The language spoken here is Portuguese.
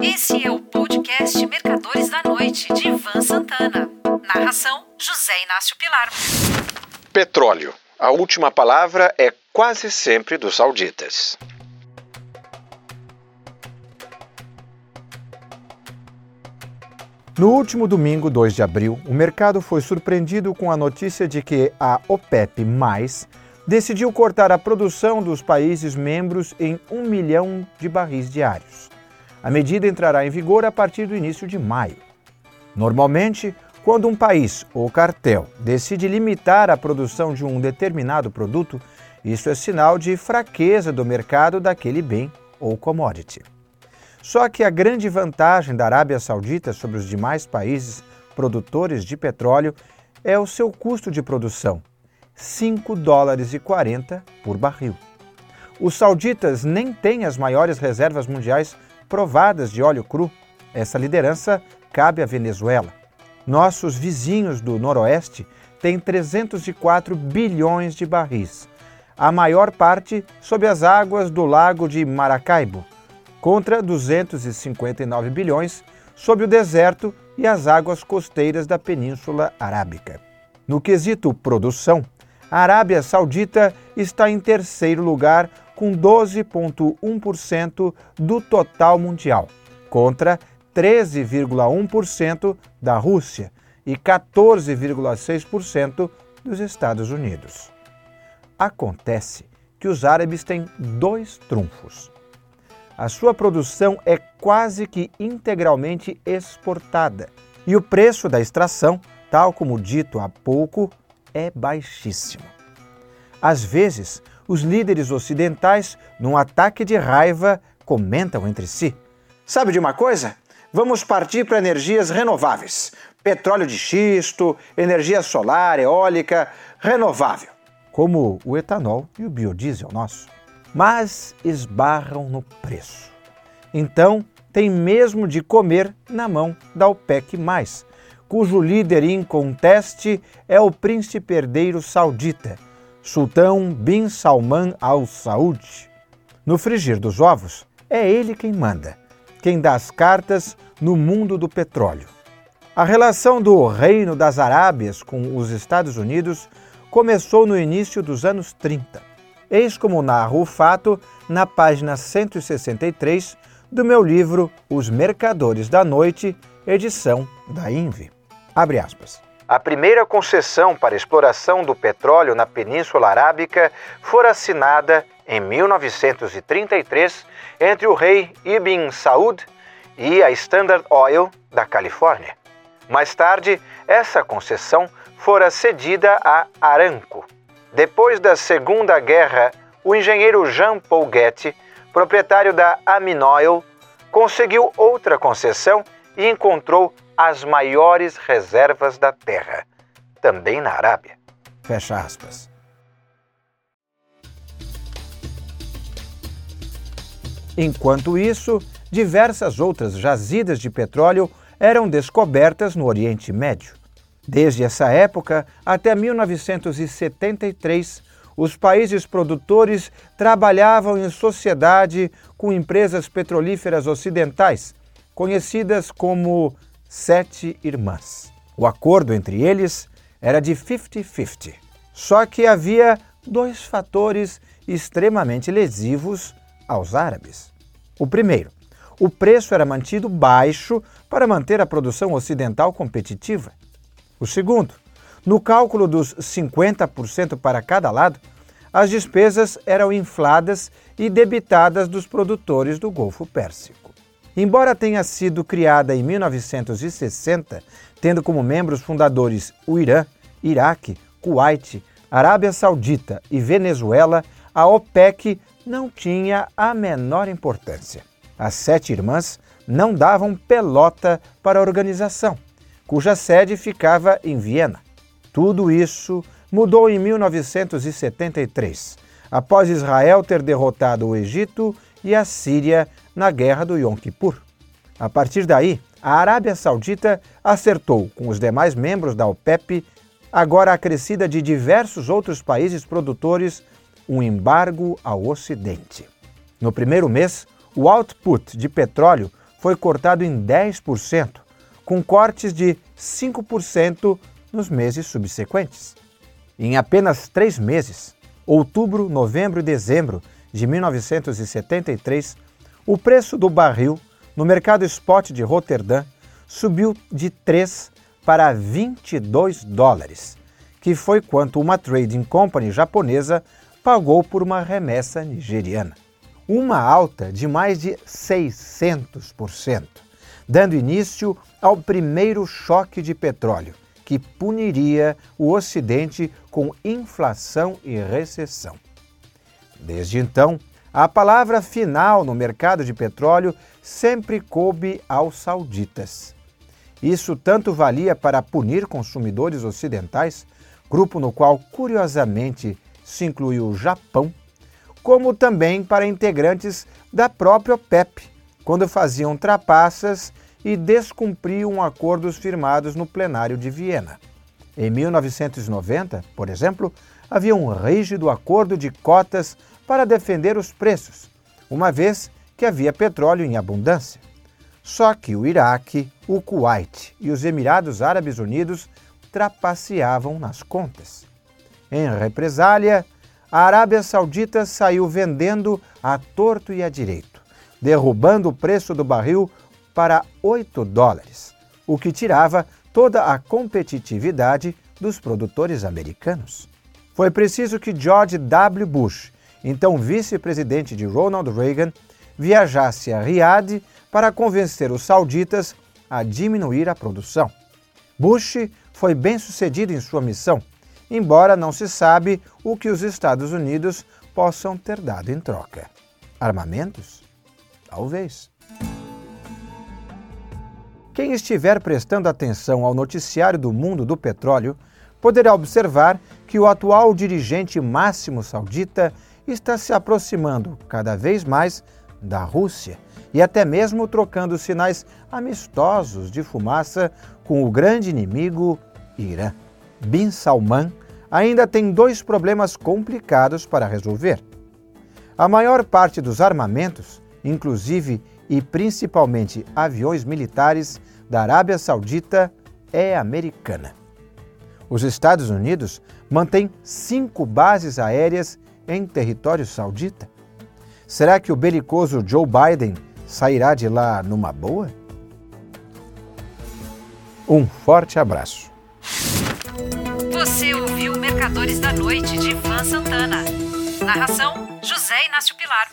Esse é o podcast Mercadores da Noite, de Ivan Santana. Narração: José Inácio Pilar. Petróleo. A última palavra é quase sempre dos sauditas. No último domingo, 2 de abril, o mercado foi surpreendido com a notícia de que a OPEP, decidiu cortar a produção dos países membros em um milhão de barris diários. A medida entrará em vigor a partir do início de maio. Normalmente, quando um país ou cartel decide limitar a produção de um determinado produto, isso é sinal de fraqueza do mercado daquele bem ou commodity. Só que a grande vantagem da Arábia Saudita sobre os demais países produtores de petróleo é o seu custo de produção, 5 dólares e 40 por barril. Os sauditas nem têm as maiores reservas mundiais provadas de óleo cru. Essa liderança cabe à Venezuela. Nossos vizinhos do Noroeste têm 304 bilhões de barris, a maior parte sob as águas do lago de Maracaibo, contra 259 bilhões sob o deserto e as águas costeiras da Península Arábica. No quesito produção, a Arábia Saudita está em terceiro lugar com 12,1% do total mundial, contra 13,1% da Rússia e 14,6% dos Estados Unidos. Acontece que os árabes têm dois trunfos a sua produção é quase que integralmente exportada e o preço da extração, tal como dito há pouco, é baixíssimo. Às vezes, os líderes ocidentais, num ataque de raiva, comentam entre si: Sabe de uma coisa? Vamos partir para energias renováveis. Petróleo de xisto, energia solar, eólica, renovável. Como o etanol e o biodiesel nosso mas esbarram no preço. Então, tem mesmo de comer na mão da OPEC, cujo líder inconteste é o príncipe herdeiro saudita, Sultão bin Salman al Saud. No frigir dos ovos, é ele quem manda, quem dá as cartas no mundo do petróleo. A relação do Reino das Arábias com os Estados Unidos começou no início dos anos 30. Eis como narra o fato na página 163 do meu livro Os Mercadores da Noite, edição da INVE. Abre aspas. A primeira concessão para exploração do petróleo na Península Arábica fora assinada em 1933 entre o rei Ibn Saud e a Standard Oil da Califórnia. Mais tarde, essa concessão fora cedida a Aramco, depois da Segunda Guerra, o engenheiro Jean Paul Getty, proprietário da Aminoil, conseguiu outra concessão e encontrou as maiores reservas da terra, também na Arábia. Fecha aspas. Enquanto isso, diversas outras jazidas de petróleo eram descobertas no Oriente Médio. Desde essa época até 1973, os países produtores trabalhavam em sociedade com empresas petrolíferas ocidentais, conhecidas como Sete Irmãs. O acordo entre eles era de 50-50. Só que havia dois fatores extremamente lesivos aos árabes. O primeiro, o preço era mantido baixo para manter a produção ocidental competitiva. O segundo, no cálculo dos 50% para cada lado, as despesas eram infladas e debitadas dos produtores do Golfo Pérsico. Embora tenha sido criada em 1960, tendo como membros fundadores o Irã, Iraque, Kuwait, Arábia Saudita e Venezuela, a OPEC não tinha a menor importância. As sete irmãs não davam pelota para a organização cuja sede ficava em Viena. Tudo isso mudou em 1973, após Israel ter derrotado o Egito e a Síria na Guerra do Yom Kippur. A partir daí, a Arábia Saudita acertou com os demais membros da OPEP, agora acrescida de diversos outros países produtores, um embargo ao Ocidente. No primeiro mês, o output de petróleo foi cortado em 10%, com cortes de 5% nos meses subsequentes. Em apenas três meses, outubro, novembro e dezembro de 1973, o preço do barril no mercado spot de Roterdã subiu de 3 para 22 dólares, que foi quanto uma trading company japonesa pagou por uma remessa nigeriana. Uma alta de mais de 600%, dando início ao primeiro choque de petróleo, que puniria o Ocidente com inflação e recessão. Desde então, a palavra final no mercado de petróleo sempre coube aos sauditas. Isso tanto valia para punir consumidores ocidentais, grupo no qual, curiosamente, se incluiu o Japão, como também para integrantes da própria OPEP, quando faziam trapaças e descumpriam acordos firmados no plenário de Viena. Em 1990, por exemplo, havia um rígido acordo de cotas para defender os preços, uma vez que havia petróleo em abundância. Só que o Iraque, o Kuwait e os Emirados Árabes Unidos trapaceavam nas contas. Em represália, a Arábia Saudita saiu vendendo a torto e a direito, derrubando o preço do barril para 8 dólares, o que tirava toda a competitividade dos produtores americanos. Foi preciso que George W. Bush, então vice-presidente de Ronald Reagan, viajasse a Riad para convencer os sauditas a diminuir a produção. Bush foi bem sucedido em sua missão, embora não se sabe o que os Estados Unidos possam ter dado em troca. Armamentos? Talvez. Quem estiver prestando atenção ao noticiário do mundo do petróleo poderá observar que o atual dirigente máximo saudita está se aproximando cada vez mais da Rússia e até mesmo trocando sinais amistosos de fumaça com o grande inimigo Irã. Bin Salman ainda tem dois problemas complicados para resolver. A maior parte dos armamentos, inclusive e principalmente aviões militares da Arábia Saudita, é americana. Os Estados Unidos mantêm cinco bases aéreas em território saudita. Será que o belicoso Joe Biden sairá de lá numa boa? Um forte abraço. Você ouviu Mercadores da Noite de Ivan Santana. Narração: José Inácio Pilar.